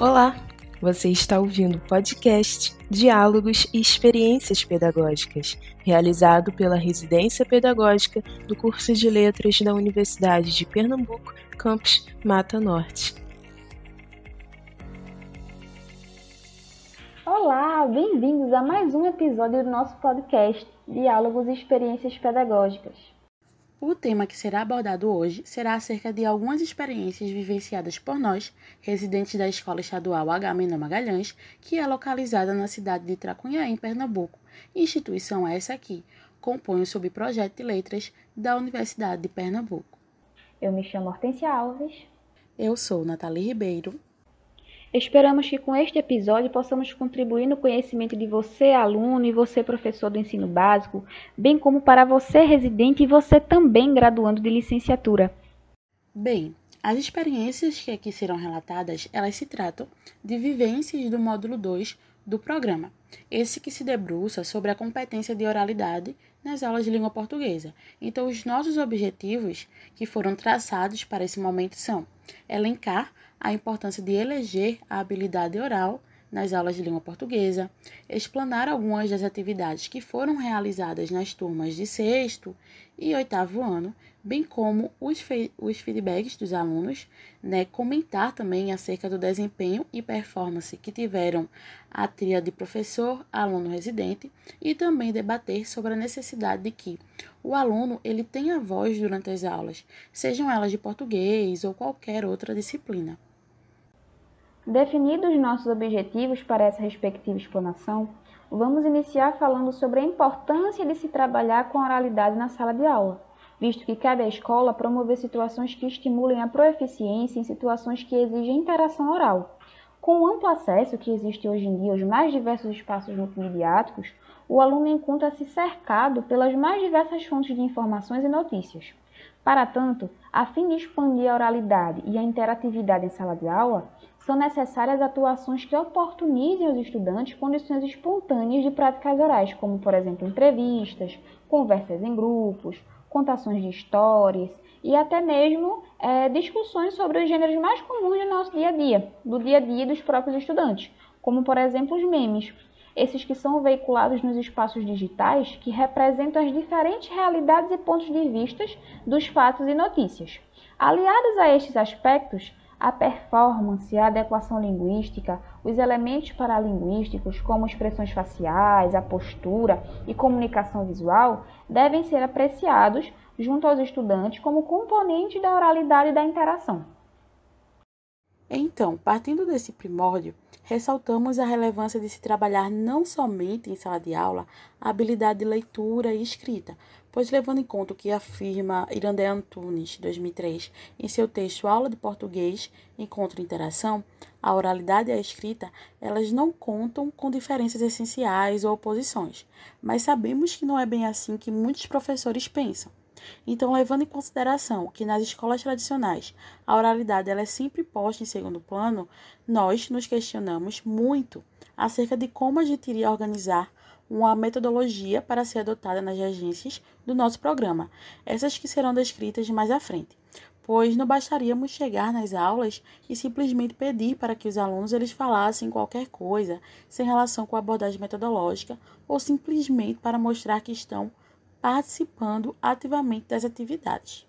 Olá, você está ouvindo o podcast Diálogos e Experiências Pedagógicas, realizado pela Residência Pedagógica do curso de Letras da Universidade de Pernambuco, campus Mata Norte. Olá, bem-vindos a mais um episódio do nosso podcast Diálogos e Experiências Pedagógicas. O tema que será abordado hoje será acerca de algumas experiências vivenciadas por nós, residentes da Escola Estadual H. Menor Magalhães, que é localizada na cidade de Tracunhaém, Pernambuco. Instituição essa que compõe o subprojeto de letras da Universidade de Pernambuco. Eu me chamo Hortensia Alves. Eu sou Nathalie Ribeiro. Esperamos que com este episódio possamos contribuir no conhecimento de você, aluno, e você, professor do ensino básico, bem como para você, residente, e você também, graduando de licenciatura. Bem, as experiências que aqui serão relatadas, elas se tratam de vivências do módulo 2 do programa, esse que se debruça sobre a competência de oralidade nas aulas de língua portuguesa. Então, os nossos objetivos que foram traçados para esse momento são elencar a importância de eleger a habilidade oral nas aulas de língua portuguesa, explanar algumas das atividades que foram realizadas nas turmas de sexto e oitavo ano, bem como os, os feedbacks dos alunos, né, comentar também acerca do desempenho e performance que tiveram a tria de professor, aluno residente e também debater sobre a necessidade de que o aluno ele tenha voz durante as aulas, sejam elas de português ou qualquer outra disciplina. Definidos nossos objetivos para essa respectiva explanação, vamos iniciar falando sobre a importância de se trabalhar com a oralidade na sala de aula, visto que cabe à escola promover situações que estimulem a proeficiência em situações que exigem interação oral. Com o amplo acesso que existe hoje em dia aos mais diversos espaços multimediáticos, o aluno encontra-se cercado pelas mais diversas fontes de informações e notícias. Para tanto, a fim de expandir a oralidade e a interatividade em sala de aula, são necessárias atuações que oportunizem aos estudantes condições espontâneas de práticas orais, como, por exemplo, entrevistas, conversas em grupos, contações de histórias e até mesmo é, discussões sobre os gêneros mais comuns do nosso dia a dia, do dia a dia dos próprios estudantes, como, por exemplo, os memes, esses que são veiculados nos espaços digitais que representam as diferentes realidades e pontos de vista dos fatos e notícias. Aliados a estes aspectos, a performance, a adequação linguística, os elementos paralinguísticos, como expressões faciais, a postura e comunicação visual, devem ser apreciados junto aos estudantes como componente da oralidade da interação. Então, partindo desse primórdio, ressaltamos a relevância de se trabalhar não somente em sala de aula a habilidade de leitura e escrita, pois levando em conta o que afirma Irandé Antunes, 2003, em seu texto Aula de Português, Encontro e Interação, a oralidade e a escrita, elas não contam com diferenças essenciais ou oposições, mas sabemos que não é bem assim que muitos professores pensam. Então, levando em consideração que nas escolas tradicionais a oralidade ela é sempre posta em segundo plano, nós nos questionamos muito acerca de como a gente iria organizar uma metodologia para ser adotada nas agências do nosso programa, essas que serão descritas mais à frente, pois não bastaríamos chegar nas aulas e simplesmente pedir para que os alunos eles falassem qualquer coisa sem relação com a abordagem metodológica ou simplesmente para mostrar que estão participando ativamente das atividades.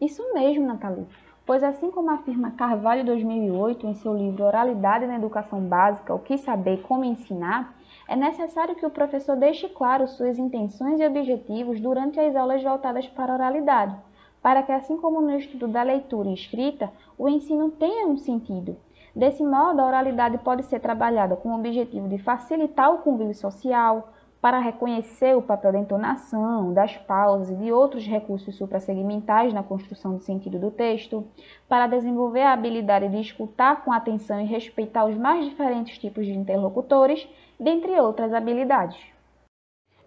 Isso mesmo, Nathalie. Pois assim como afirma Carvalho 2008 em seu livro Oralidade na Educação Básica, o que saber, como ensinar, é necessário que o professor deixe claro suas intenções e objetivos durante as aulas voltadas para a oralidade, para que assim como no estudo da leitura e escrita, o ensino tenha um sentido. Desse modo, a oralidade pode ser trabalhada com o objetivo de facilitar o convívio social, para reconhecer o papel da entonação, das pausas e de outros recursos suprassegmentais na construção do sentido do texto, para desenvolver a habilidade de escutar com atenção e respeitar os mais diferentes tipos de interlocutores, dentre outras habilidades.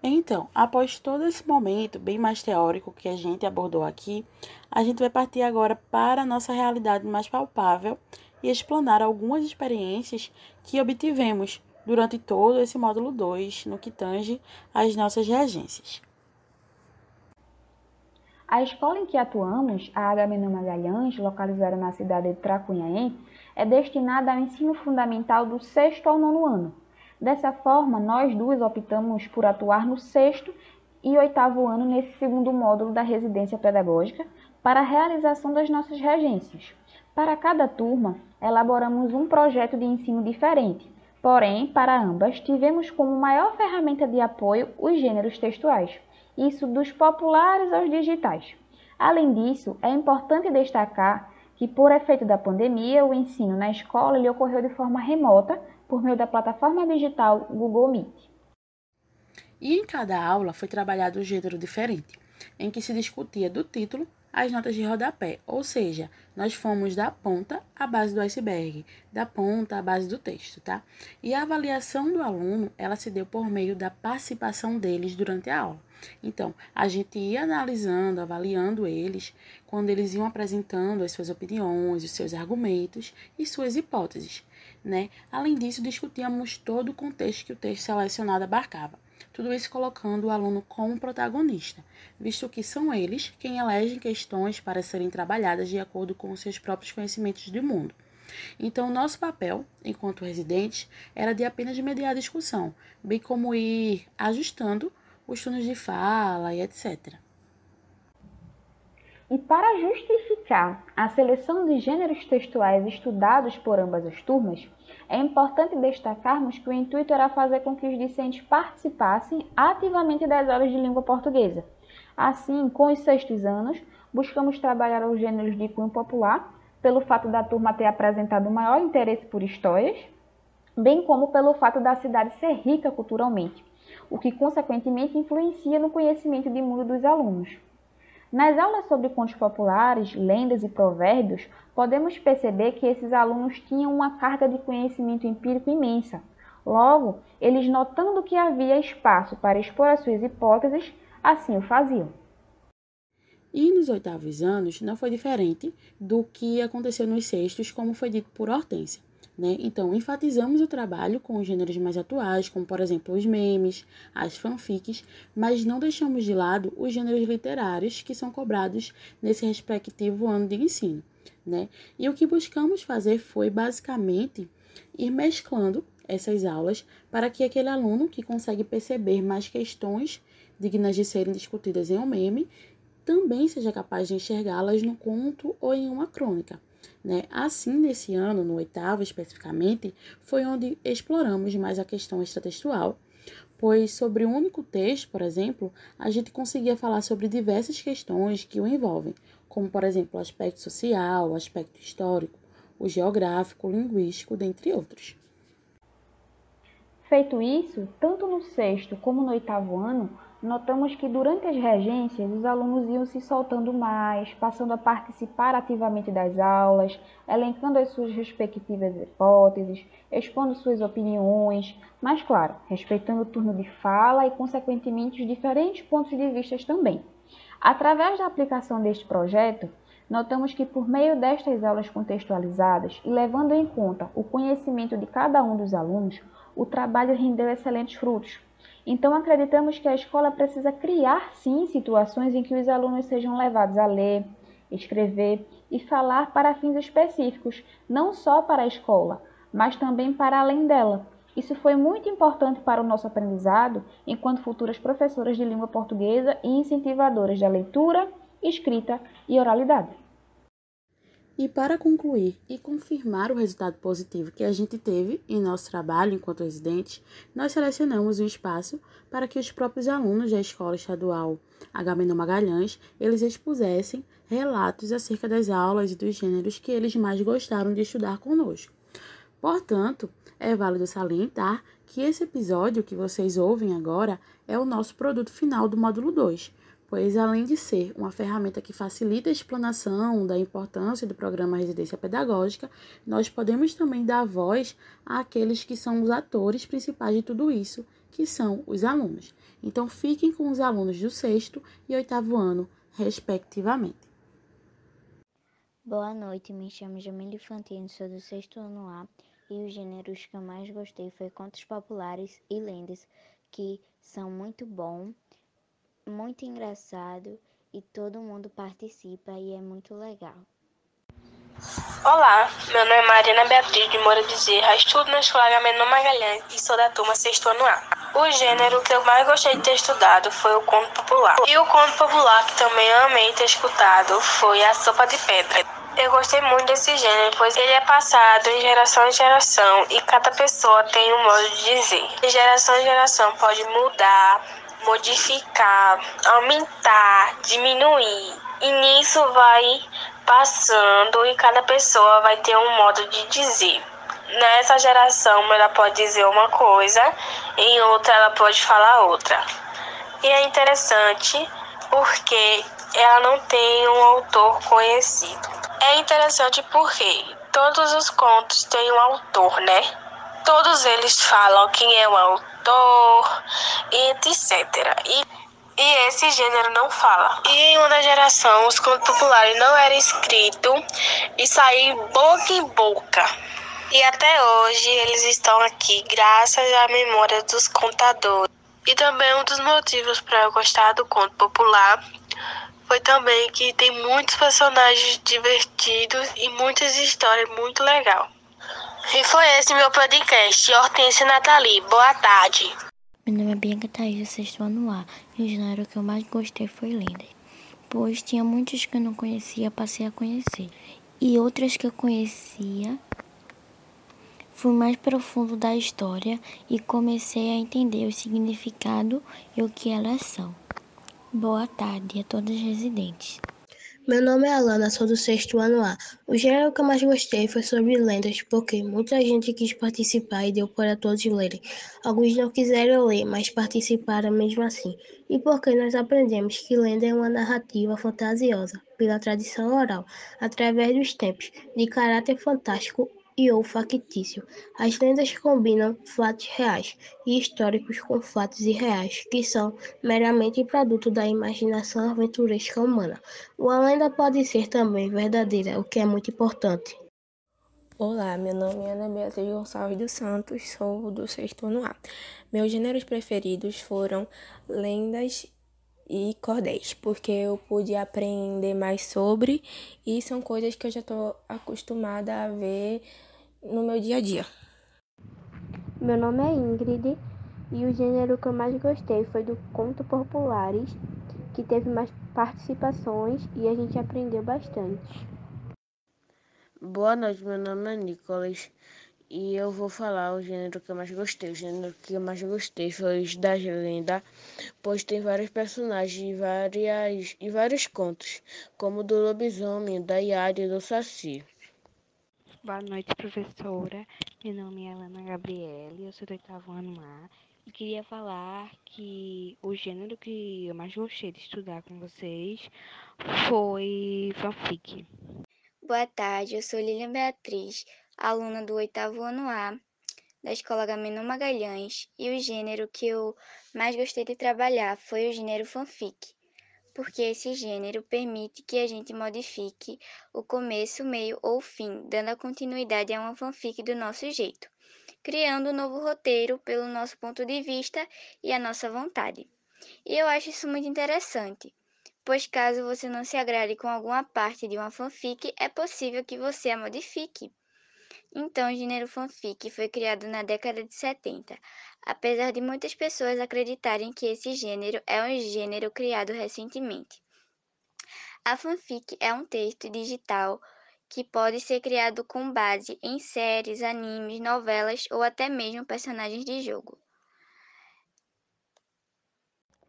Então, após todo esse momento bem mais teórico que a gente abordou aqui, a gente vai partir agora para a nossa realidade mais palpável e explanar algumas experiências que obtivemos durante todo esse módulo 2, no que tange às nossas reagências. A escola em que atuamos, a Agamenon Magalhães, localizada na cidade de Tracunhaém, é destinada ao ensino fundamental do sexto ao nono ano. Dessa forma, nós duas optamos por atuar no sexto e oitavo ano nesse segundo módulo da residência pedagógica para a realização das nossas regências. Para cada turma, elaboramos um projeto de ensino diferente, porém, para ambas, tivemos como maior ferramenta de apoio os gêneros textuais isso dos populares aos digitais. Além disso, é importante destacar que, por efeito da pandemia, o ensino na escola ele ocorreu de forma remota por meio da plataforma digital Google Meet. E em cada aula foi trabalhado um gênero diferente, em que se discutia do título as notas de rodapé, ou seja, nós fomos da ponta à base do iceberg, da ponta à base do texto, tá? E a avaliação do aluno, ela se deu por meio da participação deles durante a aula. Então, a gente ia analisando, avaliando eles, quando eles iam apresentando as suas opiniões, os seus argumentos e suas hipóteses, né? Além disso, discutíamos todo o contexto que o texto selecionado abarcava. Tudo isso colocando o aluno como protagonista, visto que são eles quem elegem questões para serem trabalhadas de acordo com seus próprios conhecimentos do mundo. Então, nosso papel, enquanto residentes, era de apenas mediar a discussão, bem como ir ajustando os turnos de fala e etc. E para justificar a seleção de gêneros textuais estudados por ambas as turmas, é importante destacarmos que o intuito era fazer com que os discentes participassem ativamente das aulas de língua portuguesa. Assim, com os sextos anos, buscamos trabalhar os gêneros de cunho popular, pelo fato da turma ter apresentado maior interesse por histórias, bem como pelo fato da cidade ser rica culturalmente, o que consequentemente influencia no conhecimento de mundo dos alunos. Nas aulas sobre contos populares, lendas e provérbios, podemos perceber que esses alunos tinham uma carga de conhecimento empírico imensa. Logo, eles notando que havia espaço para expor as suas hipóteses, assim o faziam. E nos oitavos anos não foi diferente do que aconteceu nos sextos, como foi dito por Hortência. Né? Então, enfatizamos o trabalho com os gêneros mais atuais, como por exemplo os memes, as fanfics, mas não deixamos de lado os gêneros literários que são cobrados nesse respectivo ano de ensino. Né? E o que buscamos fazer foi basicamente ir mesclando essas aulas para que aquele aluno que consegue perceber mais questões dignas de serem discutidas em um meme também seja capaz de enxergá-las no conto ou em uma crônica. Né? Assim, nesse ano, no oitavo especificamente, foi onde exploramos mais a questão extratextual, pois sobre um único texto, por exemplo, a gente conseguia falar sobre diversas questões que o envolvem, como, por exemplo, o aspecto social, o aspecto histórico, o geográfico, o linguístico, dentre outros. Feito isso, tanto no sexto como no oitavo ano, notamos que durante as regências os alunos iam se soltando mais, passando a participar ativamente das aulas, elencando as suas respectivas hipóteses, expondo suas opiniões, mas claro, respeitando o turno de fala e, consequentemente, os diferentes pontos de vista também. Através da aplicação deste projeto, notamos que por meio destas aulas contextualizadas e levando em conta o conhecimento de cada um dos alunos, o trabalho rendeu excelentes frutos então, acreditamos que a escola precisa criar, sim, situações em que os alunos sejam levados a ler, escrever e falar para fins específicos, não só para a escola, mas também para além dela. Isso foi muito importante para o nosso aprendizado enquanto futuras professoras de língua portuguesa e incentivadoras da leitura, escrita e oralidade. E para concluir e confirmar o resultado positivo que a gente teve em nosso trabalho enquanto residentes, nós selecionamos um espaço para que os próprios alunos da Escola Estadual Agamenon Magalhães, eles expusessem relatos acerca das aulas e dos gêneros que eles mais gostaram de estudar conosco. Portanto, é válido salientar que esse episódio que vocês ouvem agora é o nosso produto final do módulo 2, pois além de ser uma ferramenta que facilita a explanação da importância do programa Residência Pedagógica, nós podemos também dar voz àqueles que são os atores principais de tudo isso, que são os alunos. Então fiquem com os alunos do sexto e oitavo ano, respectivamente. Boa noite, me chamo Jamile Fantino, sou do sexto ano A e os gêneros que eu mais gostei foi contos populares e lendas, que são muito bons muito engraçado e todo mundo participa e é muito legal. Olá, meu nome é Mariana Beatriz de Moura Bezerra, estudo na Escola Agamenon Magalhães e sou da turma sexto ano A. O gênero que eu mais gostei de ter estudado foi o conto popular. E o conto popular que também amei ter escutado foi A Sopa de Pedra. Eu gostei muito desse gênero, pois ele é passado em geração em geração e cada pessoa tem um modo de dizer. De geração em geração pode mudar, modificar, aumentar, diminuir. E nisso vai passando e cada pessoa vai ter um modo de dizer. Nessa geração ela pode dizer uma coisa, em outra ela pode falar outra. E é interessante porque ela não tem um autor conhecido. É interessante porque todos os contos têm um autor, né? Todos eles falam quem é o autor, etc. E e esse gênero não fala. E em uma geração, os contos populares não eram escritos e saíam boca em boca. E até hoje eles estão aqui graças à memória dos contadores. E também um dos motivos para eu gostar do conto popular foi também que tem muitos personagens divertidos e muitas histórias muito legais. E foi esse meu podcast, Hortência Nathalie. Boa tarde. Meu nome é Bianca Thaís, do sexto ano A, e o gênero que eu mais gostei foi lendas, pois tinha muitos que eu não conhecia, passei a conhecer, e outras que eu conhecia, fui mais profundo da história e comecei a entender o significado e o que elas são. Boa tarde a todos os residentes. Meu nome é Alana, sou do sexto ano A. O gênero que eu mais gostei foi sobre lendas, porque muita gente quis participar e deu para todos lerem. Alguns não quiseram ler, mas participaram mesmo assim. E porque nós aprendemos que lenda é uma narrativa fantasiosa, pela tradição oral, através dos tempos, de caráter fantástico e ou factício. As lendas combinam fatos reais e históricos com fatos irreais, que são meramente produto da imaginação aventuresca humana. Uma lenda pode ser também verdadeira, o que é muito importante. Olá, meu nome é Ana Beatriz Gonçalves dos Santos, sou do sexto ano A. Meus gêneros preferidos foram lendas e cordéis, porque eu pude aprender mais sobre e são coisas que eu já estou acostumada a ver no meu dia a dia. Meu nome é Ingrid e o gênero que eu mais gostei foi do conto populares, que teve mais participações e a gente aprendeu bastante. Boa noite, meu nome é Nicolas e eu vou falar o gênero que eu mais gostei. O gênero que eu mais gostei foi os das lendas, pois tem vários personagens e, várias, e vários contos, como o do lobisomem, da Yara e do Saci. Boa noite, professora. Meu nome é Ana Gabriele, eu sou do oitavo ano A e queria falar que o gênero que eu mais gostei de estudar com vocês foi fanfic. Boa tarde, eu sou Lilian Beatriz, aluna do oitavo ano A da Escola Gamenon Magalhães e o gênero que eu mais gostei de trabalhar foi o gênero fanfic porque esse gênero permite que a gente modifique o começo, meio ou fim, dando a continuidade a uma fanfic do nosso jeito, criando um novo roteiro pelo nosso ponto de vista e a nossa vontade. E eu acho isso muito interessante, pois caso você não se agrade com alguma parte de uma fanfic, é possível que você a modifique. Então, o gênero fanfic foi criado na década de 70, apesar de muitas pessoas acreditarem que esse gênero é um gênero criado recentemente. A fanfic é um texto digital que pode ser criado com base em séries, animes, novelas ou até mesmo personagens de jogo.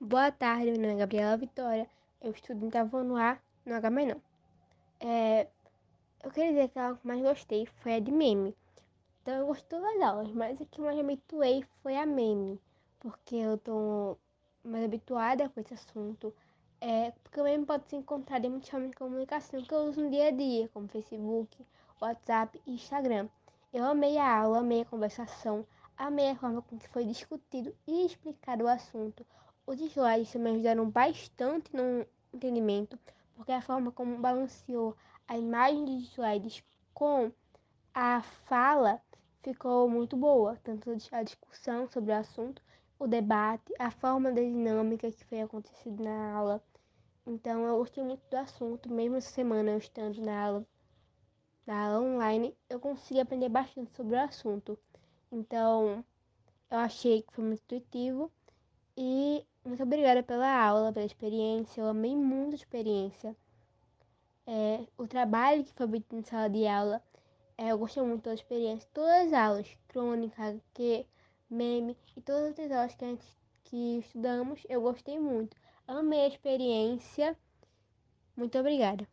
Boa tarde, meu nome é Gabriela Vitória, eu estudo em Tavono A, no Agamenon. É, eu queria dizer que a que mais gostei foi a de meme. Então eu gostei das aulas, mas a que mais me habituei foi a meme, porque eu tô mais habituada com esse assunto. É, porque o meme pode ser encontrado em muitas formas de comunicação que eu uso no dia a dia, como Facebook, WhatsApp e Instagram. Eu amei a aula, amei a conversação, amei a forma com que foi discutido e explicado o assunto. Os slides também ajudaram bastante no entendimento, porque a forma como balanceou a imagem dos slides com a fala ficou muito boa, tanto a discussão sobre o assunto, o debate, a forma da dinâmica que foi acontecido na aula. Então eu gostei muito do assunto, mesmo essa semana eu estando na aula, na aula online, eu consegui aprender bastante sobre o assunto. Então eu achei que foi muito intuitivo e muito obrigada pela aula, pela experiência. Eu amei muito a experiência. É, o trabalho que foi feito em sala de aula, é, eu gostei muito da experiência. Todas as aulas, crônica, que meme e todas as aulas que a gente que estudamos, eu gostei muito. Amei a experiência. Muito obrigada.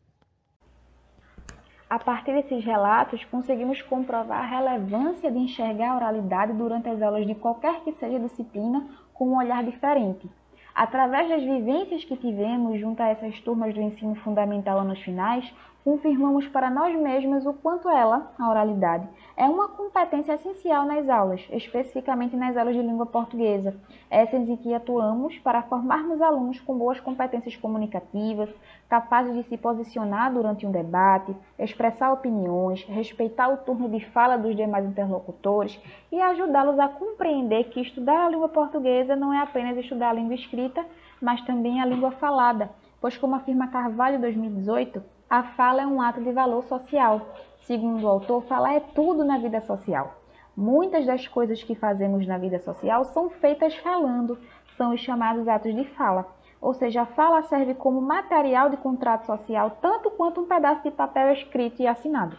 A partir desses relatos, conseguimos comprovar a relevância de enxergar a oralidade durante as aulas de qualquer que seja disciplina com um olhar diferente. Através das vivências que tivemos junto a essas turmas do ensino fundamental anos finais, confirmamos para nós mesmos o quanto ela, a oralidade, é uma competência essencial nas aulas, especificamente nas aulas de língua portuguesa, essas em que atuamos para formarmos alunos com boas competências comunicativas, capazes de se posicionar durante um debate, expressar opiniões, respeitar o turno de fala dos demais interlocutores e ajudá-los a compreender que estudar a língua portuguesa não é apenas estudar a língua escrita, mas também a língua falada, pois como afirma Carvalho 2018, a fala é um ato de valor social. Segundo o autor, falar é tudo na vida social. Muitas das coisas que fazemos na vida social são feitas falando, são os chamados atos de fala. Ou seja, a fala serve como material de contrato social tanto quanto um pedaço de papel escrito e assinado.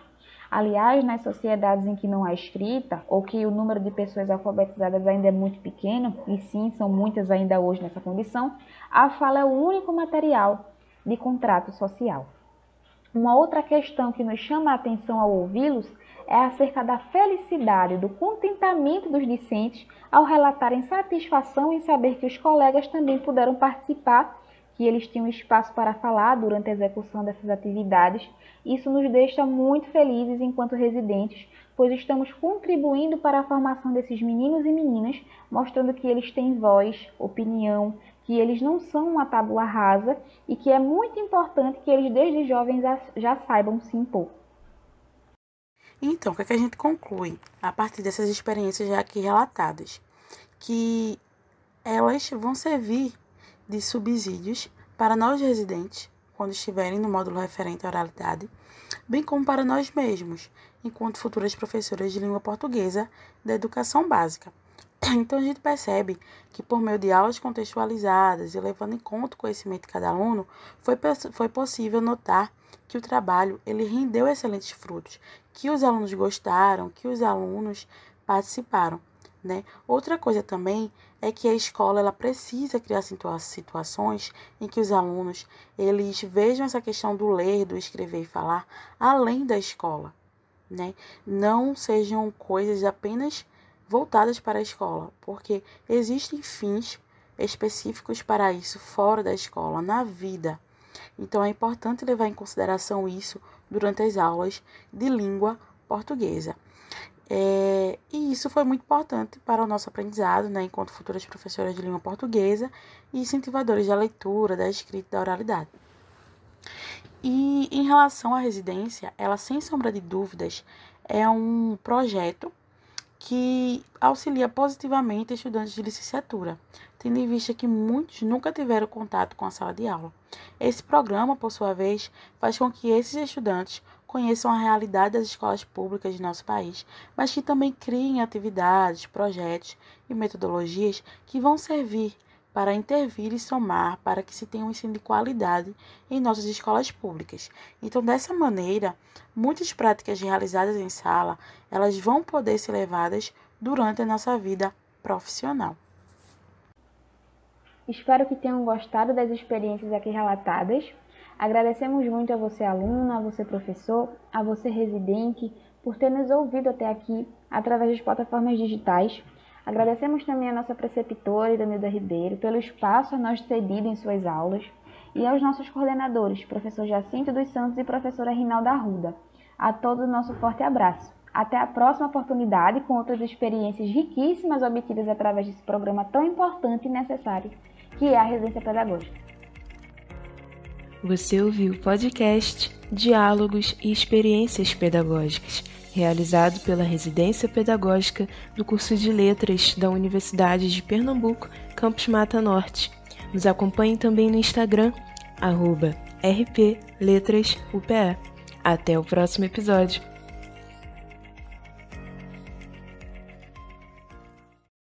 Aliás, nas sociedades em que não há escrita, ou que o número de pessoas alfabetizadas ainda é muito pequeno, e sim, são muitas ainda hoje nessa condição, a fala é o único material de contrato social. Uma outra questão que nos chama a atenção ao ouvi-los é acerca da felicidade, do contentamento dos discentes ao relatarem satisfação em saber que os colegas também puderam participar, que eles tinham espaço para falar durante a execução dessas atividades. Isso nos deixa muito felizes enquanto residentes, pois estamos contribuindo para a formação desses meninos e meninas, mostrando que eles têm voz, opinião, que eles não são uma tábua rasa e que é muito importante que eles desde jovens já saibam se impor. Então, o que, é que a gente conclui a partir dessas experiências já aqui relatadas? Que elas vão servir de subsídios para nós residentes, quando estiverem no módulo referente à oralidade, bem como para nós mesmos, enquanto futuras professoras de língua portuguesa da educação básica. Então a gente percebe que por meio de aulas contextualizadas e levando em conta o conhecimento de cada aluno, foi, foi possível notar que o trabalho ele rendeu excelentes frutos, que os alunos gostaram, que os alunos participaram. Né? Outra coisa também é que a escola ela precisa criar situa situações em que os alunos eles vejam essa questão do ler, do escrever e falar além da escola, né? Não sejam coisas apenas voltadas para a escola, porque existem fins específicos para isso fora da escola, na vida. Então é importante levar em consideração isso durante as aulas de língua portuguesa. É, e isso foi muito importante para o nosso aprendizado, né, enquanto futuras professoras de língua portuguesa e incentivadores da leitura, da escrita e da oralidade. E em relação à residência, ela, sem sombra de dúvidas, é um projeto que auxilia positivamente estudantes de licenciatura, tendo em vista que muitos nunca tiveram contato com a sala de aula. Esse programa, por sua vez, faz com que esses estudantes conheçam a realidade das escolas públicas de nosso país, mas que também criem atividades, projetos e metodologias que vão servir para intervir e somar para que se tenha um ensino de qualidade em nossas escolas públicas. Então, dessa maneira, muitas práticas realizadas em sala, elas vão poder ser levadas durante a nossa vida profissional. Espero que tenham gostado das experiências aqui relatadas. Agradecemos muito a você, aluno, a você, professor, a você, residente, por ter nos ouvido até aqui através das plataformas digitais. Agradecemos também a nossa preceptora, Iranilda Ribeiro, pelo espaço a nós cedido em suas aulas e aos nossos coordenadores, professor Jacinto dos Santos e professora Rinalda Arruda. A todos nosso forte abraço. Até a próxima oportunidade com outras experiências riquíssimas obtidas através desse programa tão importante e necessário, que é a residência pedagógica. Você ouviu o podcast Diálogos e Experiências Pedagógicas realizado pela Residência Pedagógica do curso de Letras da Universidade de Pernambuco, Campus Mata Norte. Nos acompanhe também no Instagram, rpletrasupe. Até o próximo episódio.